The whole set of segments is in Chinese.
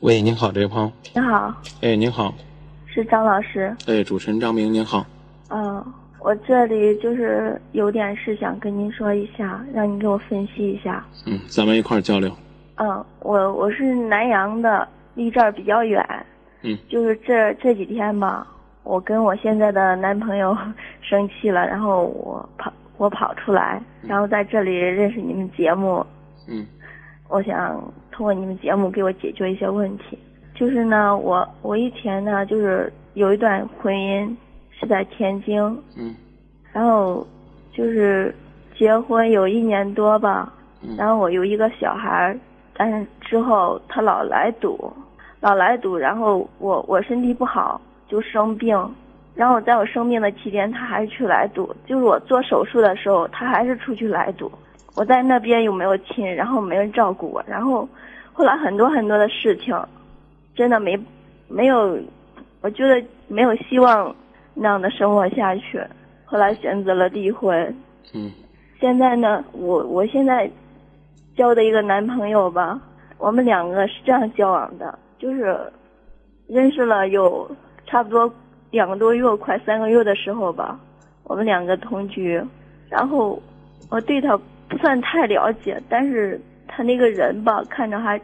喂，您好，这位朋友。您好，哎，您好，是张老师。哎，主持人张明，您好。嗯，我这里就是有点事想跟您说一下，让您给我分析一下。嗯，咱们一块儿交流。嗯，我我是南阳的，离这儿比较远。嗯，就是这这几天吧，我跟我现在的男朋友 生气了，然后我跑我跑出来，然后在这里认识你们节目。嗯我想通过你们节目给我解决一些问题。就是呢，我我以前呢，就是有一段婚姻是在天津，嗯。然后就是结婚有一年多吧，嗯。然后我有一个小孩，但是之后他老来赌，老来赌，然后我我身体不好就生病，然后在我生病的期间他还是去来赌，就是我做手术的时候他还是出去来赌，我在那边又没有亲，然后没人照顾我，然后后来很多很多的事情，真的没没有，我觉得没有希望那样的生活下去，后来选择了离婚。嗯现在呢，我我现在交的一个男朋友吧，我们两个是这样交往的，就是认识了有差不多两个多月，快三个月的时候吧，我们两个同居，然后我对他不算太了解，但是他那个人吧，看着还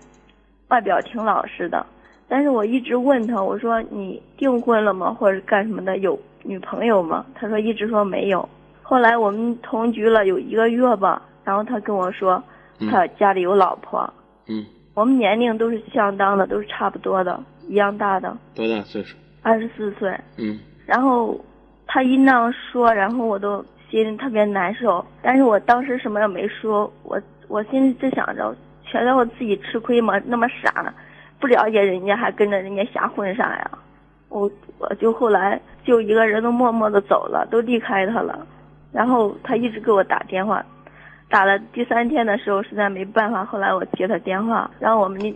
外表挺老实的，但是我一直问他，我说你订婚了吗，或者是干什么的，有女朋友吗？他说一直说没有。后来我们同居了有一个月吧，然后他跟我说，他家里有老婆，嗯，我们年龄都是相当的，都是差不多的，一样大的，多大岁数？二十四岁。嗯然后他一那样说，然后我都心里特别难受。但是我当时什么也没说，我我心里只想着，觉得我自己吃亏嘛，那么傻，不了解人家还跟着人家瞎混啥呀？我我就后来就一个人都默默的走了，都离开他了。然后他一直给我打电话，打了第三天的时候实在没办法，后来我接他电话，然后我们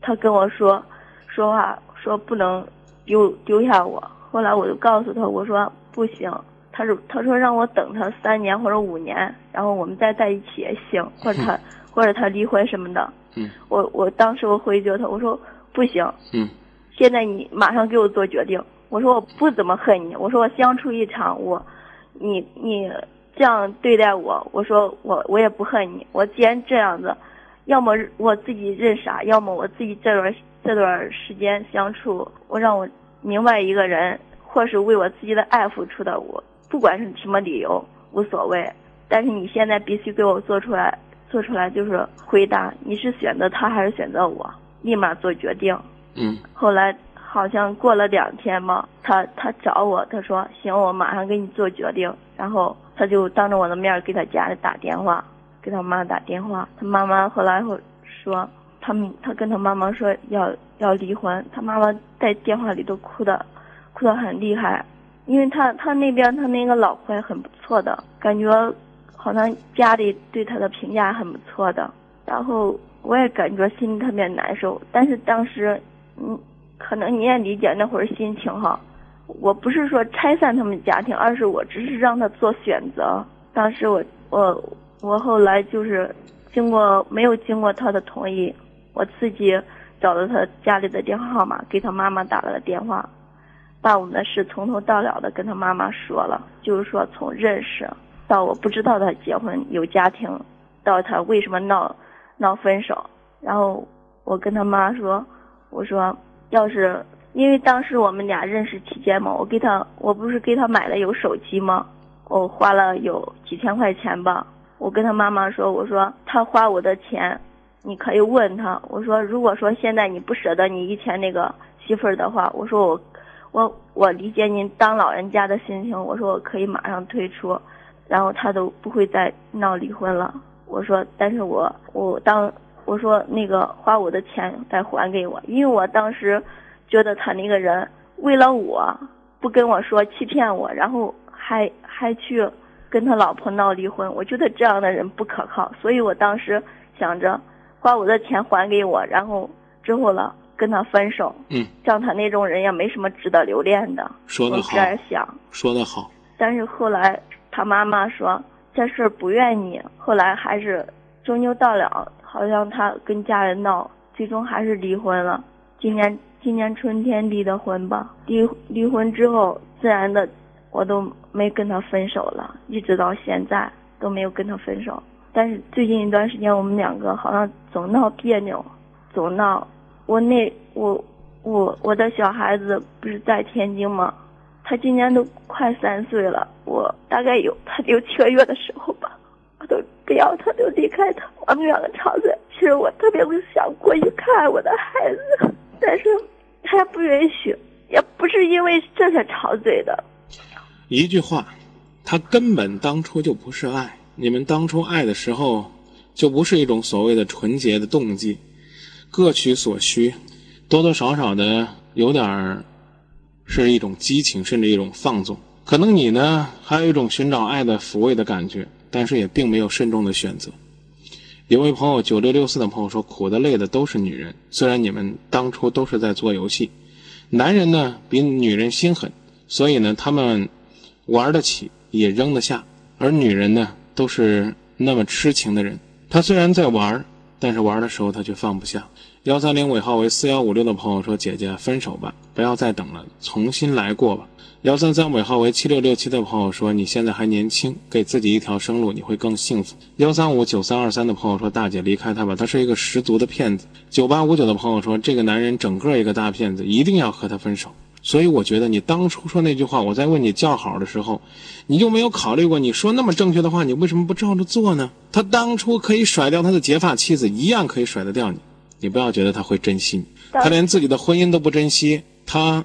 他跟我说说话说不能丢丢下我。后来我就告诉他，我说不行，他说他说让我等他三年或者五年，然后我们再在一起也行，或者他或者他离婚什么的。嗯我我当时我回绝他，我说不行，嗯现在你马上给我做决定。我说我不怎么恨你，我说我相处一场，我你你这样对待我，我说我我也不恨你。我既然这样子，要么我自己认傻，要么我自己这段这段时间相处，我让我明白一个人，或是为我自己的爱付出的，我不管是什么理由无所谓。但是你现在必须给我做出来，做出来就是回答，你是选择他还是选择我，立马做决定。嗯后来好像过了两天嘛，他他找我，他说行，我马上给你做决定。然后他就当着我的面给他家里打电话，给他妈打电话。他妈妈后来会说，他们他跟他妈妈说要要离婚，他妈妈在电话里都哭的，哭得很厉害，因为他他那边他那个老婆也很不错的，感觉好像家里对他的评价很不错的。然后我也感觉心里特别难受，但是当时，嗯，可能你也理解那会儿心情哈。我不是说拆散他们家庭，而是我只是让他做选择。当时我我我后来就是经过没有经过他的同意，我自己找到他家里的电话号码，给他妈妈打了个电话，把我们的事从头到了的跟他妈妈说了，就是说从认识到我不知道他结婚有家庭，到他为什么闹闹分手，然后我跟他妈说，我说要是因为当时我们俩认识期间嘛，我给他我不是给他买了有手机吗？我花了有几千块钱吧，我跟他妈妈说，我说他花我的钱，你可以问他，我说如果说现在你不舍得你以前那个媳妇儿的话，我说我我我理解您当老人家的心情，我说我可以马上退出，然后他都不会再闹离婚了。我说，但是我我当我说那个花我的钱再还给我，因为我当时觉得他那个人为了我不跟我说欺骗我，然后还还去跟他老婆闹离婚，我觉得这样的人不可靠，所以我当时想着花我的钱还给我，然后之后了跟他分手，嗯，像他那种人也没什么值得留恋的，说得好这，样想。说得好。但是后来他妈妈说这事儿不怨你，后来还是终究到了，好像他跟家人闹，最终还是离婚了。今年今年春天离的婚吧。离离婚之后，自然的我都没跟他分手了，一直到现在都没有跟他分手。但是最近一段时间，我们两个好像总闹别扭，总闹。我那我我我的小孩子不是在天津吗？他今年都快三岁了，我大概有他六七个月的时候吧，我都不要他，就离开他。我们两个吵嘴，其实我特别想过去看我的孩子，但是他不允许，也不是因为这才吵嘴的。一句话，他根本当初就不是爱。你们当初爱的时候，就不是一种所谓的纯洁的动机，各取所需，多多少少的有点儿是一种激情，甚至一种放纵。可能你呢，还有一种寻找爱的抚慰的感觉，但是也并没有慎重的选择。有位朋友九六六四的朋友说：“苦的累的都是女人，虽然你们当初都是在做游戏，男人呢比女人心狠，所以呢他们玩得起也扔得下，而女人呢。”都是那么痴情的人，他虽然在玩，但是玩的时候他却放不下。幺三零尾号为四幺五六的朋友说：“姐姐，分手吧，不要再等了，重新来过吧。”幺三三尾号为七六六七的朋友说：“你现在还年轻，给自己一条生路，你会更幸福。”幺三五九三二三的朋友说：“大姐，离开他吧，他是一个十足的骗子。”九八五九的朋友说：“这个男人整个一个大骗子，一定要和他分手。”所以我觉得你当初说那句话，我在问你叫好的时候，你就没有考虑过，你说那么正确的话，你为什么不照着做呢？他当初可以甩掉他的结发妻子，一样可以甩得掉你。你不要觉得他会珍惜你，他连自己的婚姻都不珍惜，他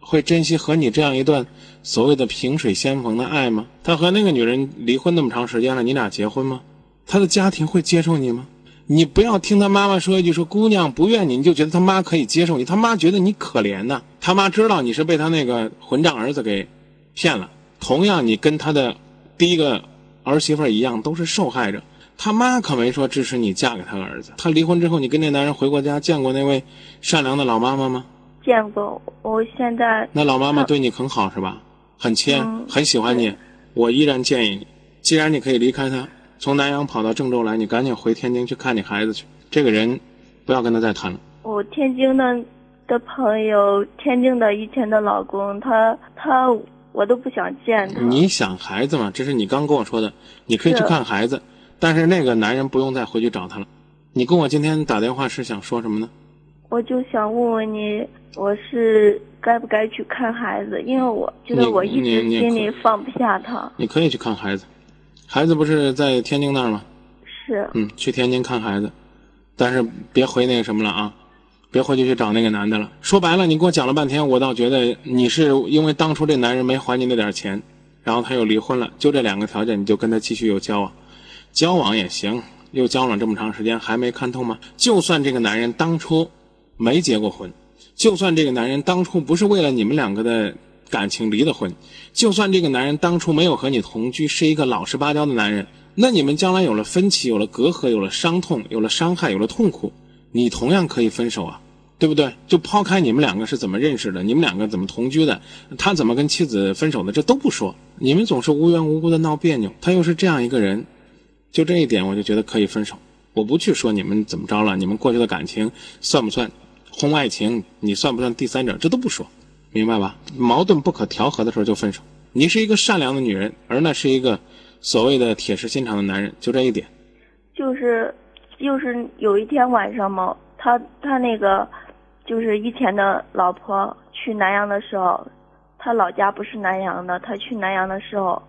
会珍惜和你这样一段所谓的萍水相逢的爱吗？他和那个女人离婚那么长时间了，你俩结婚吗？他的家庭会接受你吗？你不要听他妈妈说一句说姑娘不怨你，你就觉得他妈可以接受你，他妈觉得你可怜呐。他妈知道你是被他那个混账儿子给骗了，同样你跟他的第一个儿媳妇一样都是受害者。他妈可没说支持你嫁给他儿子。他离婚之后，你跟那男人回过家见过那位善良的老妈妈吗？见过，我现在那老妈妈对你很好是吧？很亲，很喜欢你。我依然建议你，既然你可以离开他。从南阳跑到郑州来，你赶紧回天津去看你孩子去。这个人，不要跟他再谈了。我天津的的朋友，天津的以前的老公，他他我都不想见他。你想孩子吗？这是你刚跟我说的，你可以去看孩子，但是那个男人不用再回去找他了。你跟我今天打电话是想说什么呢？我就想问问你，我是该不该去看孩子？因为我觉得我一直心里放不下他。你可以去看孩子。孩子不是在天津那儿吗？是。嗯，去天津看孩子，但是别回那个什么了啊，别回去去找那个男的了。说白了，你给我讲了半天，我倒觉得你是因为当初这男人没还你那点钱，然后他又离婚了，就这两个条件，你就跟他继续有交往，交往也行，又交往这么长时间还没看透吗？就算这个男人当初没结过婚，就算这个男人当初不是为了你们两个的。感情离的婚，就算这个男人当初没有和你同居，是一个老实巴交的男人，那你们将来有了分歧，有了隔阂，有了伤痛，有了伤害，有了痛苦，你同样可以分手啊，对不对？就抛开你们两个是怎么认识的，你们两个怎么同居的，他怎么跟妻子分手的，这都不说，你们总是无缘无故的闹别扭，他又是这样一个人，就这一点我就觉得可以分手。我不去说你们怎么着了，你们过去的感情算不算婚外情，你算不算第三者，这都不说。明白吧？矛盾不可调和的时候就分手。你是一个善良的女人，而那是一个所谓的铁石心肠的男人，就这一点。就是，就是有一天晚上嘛，他他那个，就是以前的老婆去南阳的时候，他老家不是南阳的，他去南阳的时候，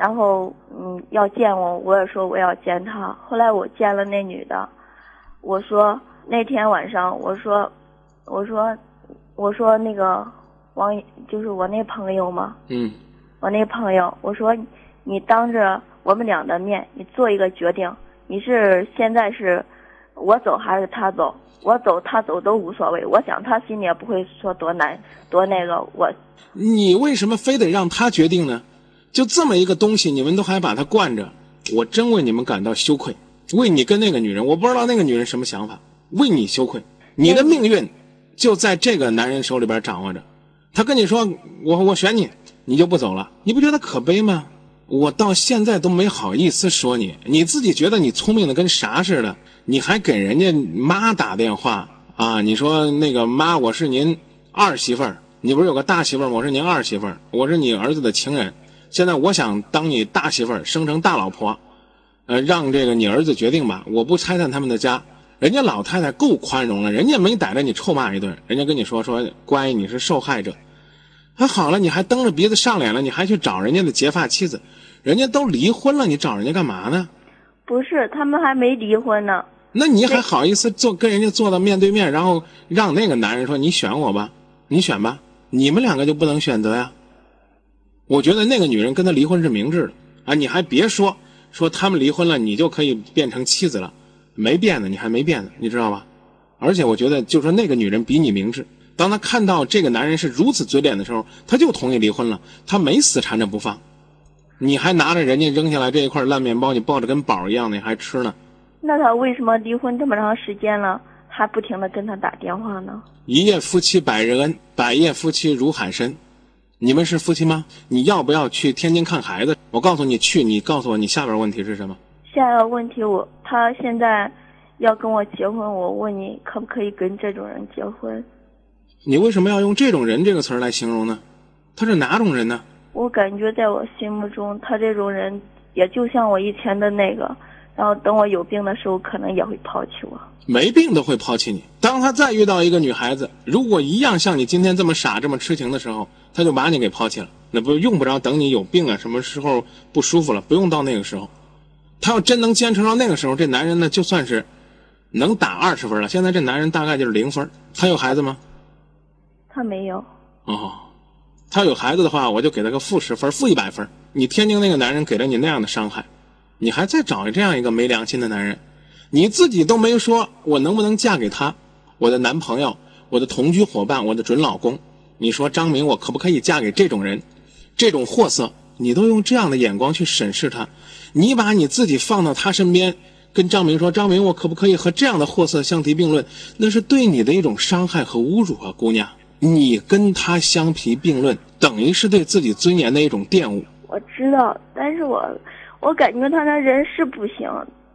然后嗯要见我，我也说我要见他。后来我见了那女的，我说那天晚上我说我说我说那个。王就是我那朋友嘛，嗯，我那朋友，我说你当着我们俩的面，你做一个决定，你是现在是我走还是他走？我走他走都无所谓，我想他心里也不会说多难多那个我。你为什么非得让他决定呢？就这么一个东西，你们都还把他惯着，我真为你们感到羞愧，为你跟那个女人，我不知道那个女人什么想法，为你羞愧，你的命运就在这个男人手里边掌握着。他跟你说我我选你，你就不走了，你不觉得可悲吗？我到现在都没好意思说你，你自己觉得你聪明的跟啥似的，你还给人家妈打电话啊，你说那个妈，我是您二媳妇儿，你不是有个大媳妇儿，我是您二媳妇儿，我是你儿子的情人，现在我想当你大媳妇儿，生成大老婆，呃，让这个你儿子决定吧，我不拆散他们的家。人家老太太够宽容了，人家没逮着你臭骂一顿，人家跟你说说乖，你是受害者。还好了，你还蹬着鼻子上脸了，你还去找人家的结发妻子，人家都离婚了，你找人家干嘛呢？不是，他们还没离婚呢。那你还好意思坐跟人家坐到面对面，然后让那个男人说你选我吧，你选吧，你们两个就不能选择呀？我觉得那个女人跟他离婚是明智的啊！你还别说说他们离婚了，你就可以变成妻子了。没变呢，你还没变呢，你知道吧？而且我觉得，就说那个女人比你明智。当她看到这个男人是如此嘴脸的时候，她就同意离婚了。她没死缠着不放，你还拿着人家扔下来这一块烂面包，你抱着跟宝一样的，你还吃呢。那他为什么离婚这么长时间了，还不停的跟他打电话呢？一夜夫妻百日恩，百夜夫妻如海深。你们是夫妻吗？你要不要去天津看孩子？我告诉你去，你告诉我你下边问题是什么？下一个问题，我他现在要跟我结婚，我问你可不可以跟这种人结婚？你为什么要用“这种人”这个词儿来形容呢？他是哪种人呢？我感觉在我心目中，他这种人也就像我以前的那个，然后等我有病的时候，可能也会抛弃我。没病都会抛弃你。当他再遇到一个女孩子，如果一样像你今天这么傻、这么痴情的时候，他就把你给抛弃了。那不用不着等你有病啊，什么时候不舒服了，不用到那个时候。他要真能坚持到那个时候，这男人呢就算是能打二十分了。现在这男人大概就是零分。他有孩子吗？他没有。哦，他有孩子的话，我就给他个负十分、负一百分。你天津那个男人给了你那样的伤害，你还再找这样一个没良心的男人，你自己都没说我能不能嫁给他，我的男朋友、我的同居伙伴、我的准老公。你说张明，我可不可以嫁给这种人？这种货色，你都用这样的眼光去审视他。你把你自己放到他身边，跟张明说：“张明，我可不可以和这样的货色相提并论？”那是对你的一种伤害和侮辱啊，姑娘！你跟他相提并论，等于是对自己尊严的一种玷污。我知道，但是我我感觉他那人是不行，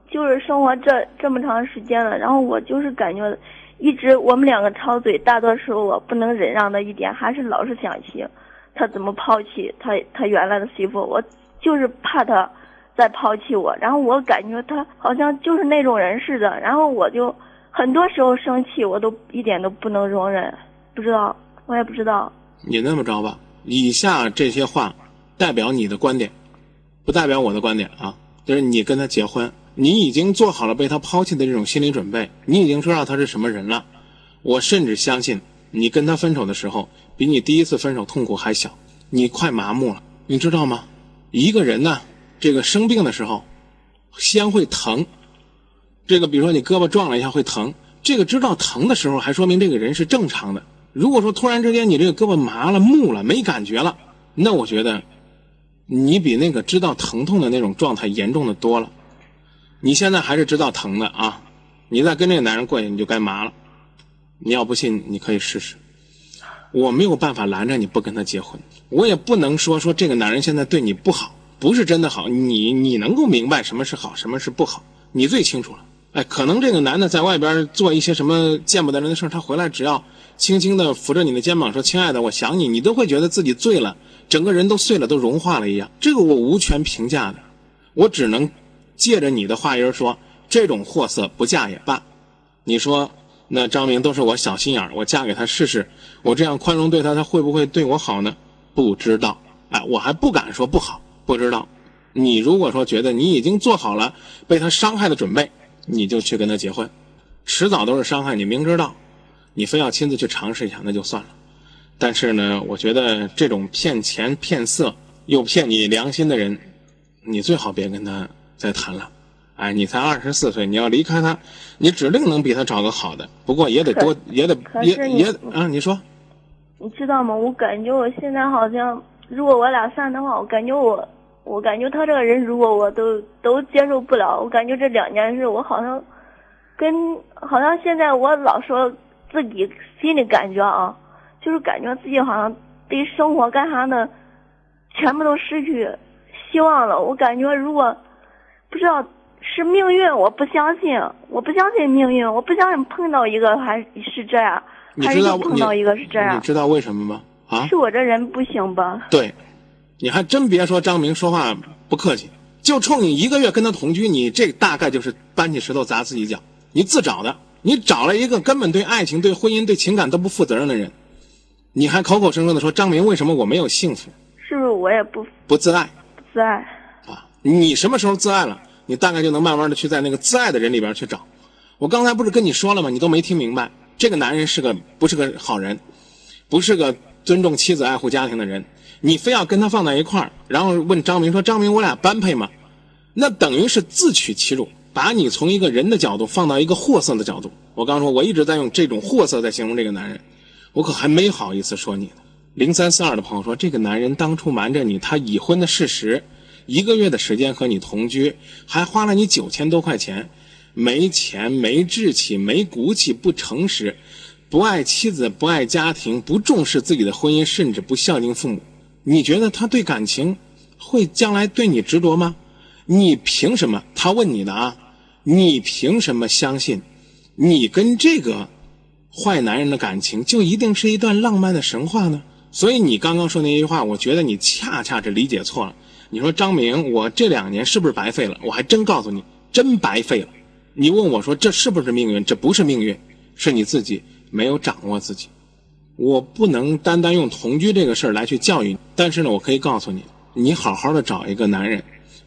就是生活这这么长时间了，然后我就是感觉一直我们两个吵嘴，大多时候我不能忍让的一点，还是老是想起他怎么抛弃他他原来的媳妇，我就是怕他。再抛弃我，然后我感觉他好像就是那种人似的，然后我就很多时候生气，我都一点都不能容忍，不知道，我也不知道。你那么着吧，以下这些话代表你的观点，不代表我的观点啊。就是你跟他结婚，你已经做好了被他抛弃的这种心理准备，你已经知道他是什么人了。我甚至相信，你跟他分手的时候，比你第一次分手痛苦还小，你快麻木了，你知道吗？一个人呢。这个生病的时候，先会疼。这个比如说你胳膊撞了一下会疼，这个知道疼的时候，还说明这个人是正常的。如果说突然之间你这个胳膊麻了、木了、没感觉了，那我觉得你比那个知道疼痛的那种状态严重的多了。你现在还是知道疼的啊！你再跟这个男人过去，你就该麻了。你要不信，你可以试试。我没有办法拦着你不跟他结婚，我也不能说说这个男人现在对你不好。不是真的好，你你能够明白什么是好，什么是不好，你最清楚了。哎，可能这个男的在外边做一些什么见不得人的事他回来只要轻轻的扶着你的肩膀说：“亲爱的，我想你。”你都会觉得自己醉了，整个人都碎了，都融化了一样。这个我无权评价的，我只能借着你的话音说：这种货色不嫁也罢。你说那张明都是我小心眼我嫁给他试试，我这样宽容对他，他会不会对我好呢？不知道，哎，我还不敢说不好。不知道，你如果说觉得你已经做好了被他伤害的准备，你就去跟他结婚，迟早都是伤害。你明知道，你非要亲自去尝试一下，那就算了。但是呢，我觉得这种骗钱骗色又骗你良心的人，你最好别跟他再谈了。哎，你才二十四岁，你要离开他，你指定能比他找个好的。不过也得多，也得也也啊，你说，你知道吗？我感觉我现在好像，如果我俩散的话，我感觉我。我感觉他这个人，如果我都都接受不了，我感觉这两件事，我好像跟好像现在我老说自己心里感觉啊，就是感觉自己好像对生活干啥的全部都失去希望了。我感觉如果不知道是命运，我不相信，我不相信命运，我不相信碰到一个还是这样，还是你知道碰到一个是这样你，知道为什么吗？啊，是我这人不行吧？对，你还真别说张明说话不客气，就冲你一个月跟他同居，你这大概就是搬起石头砸自己脚，你自找的。你找了一个根本对爱情、对婚姻、对情感都不负责任的人，你还口口声声的说张明为什么我没有幸福，是不是我也不不自爱不自爱？啊？你什么时候自爱了，你大概就能慢慢的去在那个自爱的人里边去找。我刚才不是跟你说了吗？你都没听明白，这个男人是个不是个好人，不是个尊重妻子、爱护家庭的人。你非要跟他放在一块儿，然后问张明说：“张明，我俩般配吗？”那等于是自取其辱，把你从一个人的角度放到一个货色的角度。我刚说，我一直在用这种货色在形容这个男人，我可还没好意思说你呢。零三四二的朋友说，这个男人当初瞒着你他已婚的事实，一个月的时间和你同居，还花了你九千多块钱，没钱、没志气、没骨气、不诚实，不爱妻子、不爱家庭、不重视自己的婚姻，甚至不孝敬父母。你觉得他对感情会将来对你执着吗？你凭什么？他问你的啊，你凭什么相信你跟这个坏男人的感情就一定是一段浪漫的神话呢？所以你刚刚说那句话，我觉得你恰恰是理解错了。你说张明，我这两年是不是白费了？我还真告诉你，真白费了。你问我说这是不是命运？这不是命运，是你自己没有掌握自己。我不能单单用同居这个事儿来去教育你，但是呢，我可以告诉你，你好好的找一个男人，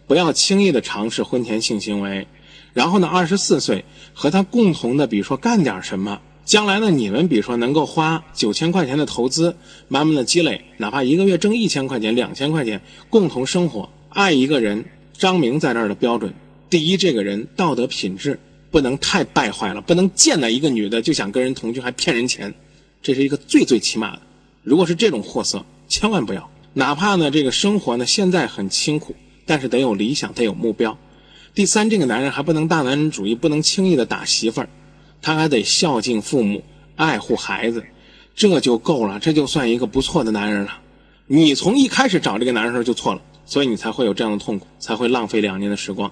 不要轻易的尝试婚前性行为，然后呢，二十四岁和他共同的，比如说干点什么，将来呢，你们比如说能够花九千块钱的投资，慢慢的积累，哪怕一个月挣一千块钱、两千块钱，共同生活，爱一个人。张明在这儿的标准，第一，这个人道德品质不能太败坏了，不能见了一个女的就想跟人同居，还骗人钱。这是一个最最起码的。如果是这种货色，千万不要。哪怕呢，这个生活呢现在很清苦，但是得有理想，得有目标。第三，这个男人还不能大男人主义，不能轻易的打媳妇儿，他还得孝敬父母，爱护孩子，这就够了，这就算一个不错的男人了。你从一开始找这个男人的时候就错了，所以你才会有这样的痛苦，才会浪费两年的时光。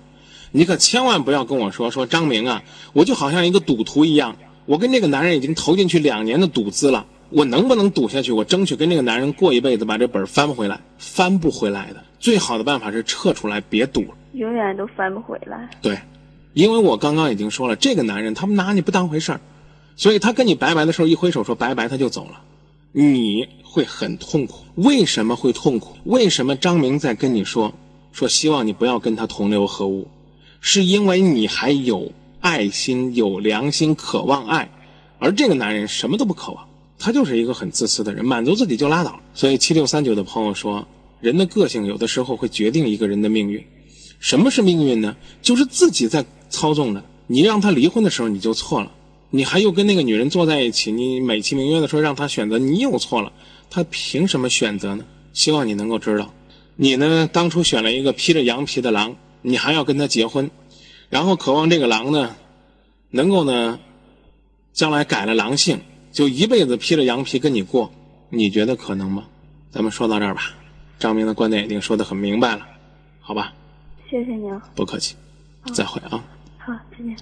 你可千万不要跟我说说张明啊，我就好像一个赌徒一样。我跟这个男人已经投进去两年的赌资了，我能不能赌下去？我争取跟这个男人过一辈子，把这本翻回来，翻不回来的。最好的办法是撤出来，别赌了。永远都翻不回来。对，因为我刚刚已经说了，这个男人他们拿你不当回事儿，所以他跟你拜拜的时候一挥手说拜拜，他就走了，你会很痛苦。为什么会痛苦？为什么张明在跟你说说希望你不要跟他同流合污？是因为你还有。爱心有良心，渴望爱，而这个男人什么都不渴望，他就是一个很自私的人，满足自己就拉倒。所以七六三九的朋友说，人的个性有的时候会决定一个人的命运。什么是命运呢？就是自己在操纵的。你让他离婚的时候你就错了，你还又跟那个女人坐在一起，你美其名曰的说让他选择，你又错了。他凭什么选择呢？希望你能够知道，你呢当初选了一个披着羊皮的狼，你还要跟他结婚。然后渴望这个狼呢，能够呢，将来改了狼性，就一辈子披着羊皮跟你过，你觉得可能吗？咱们说到这儿吧，张明的观点已经说得很明白了，好吧？谢谢你啊，不客气，再会啊。好，再见。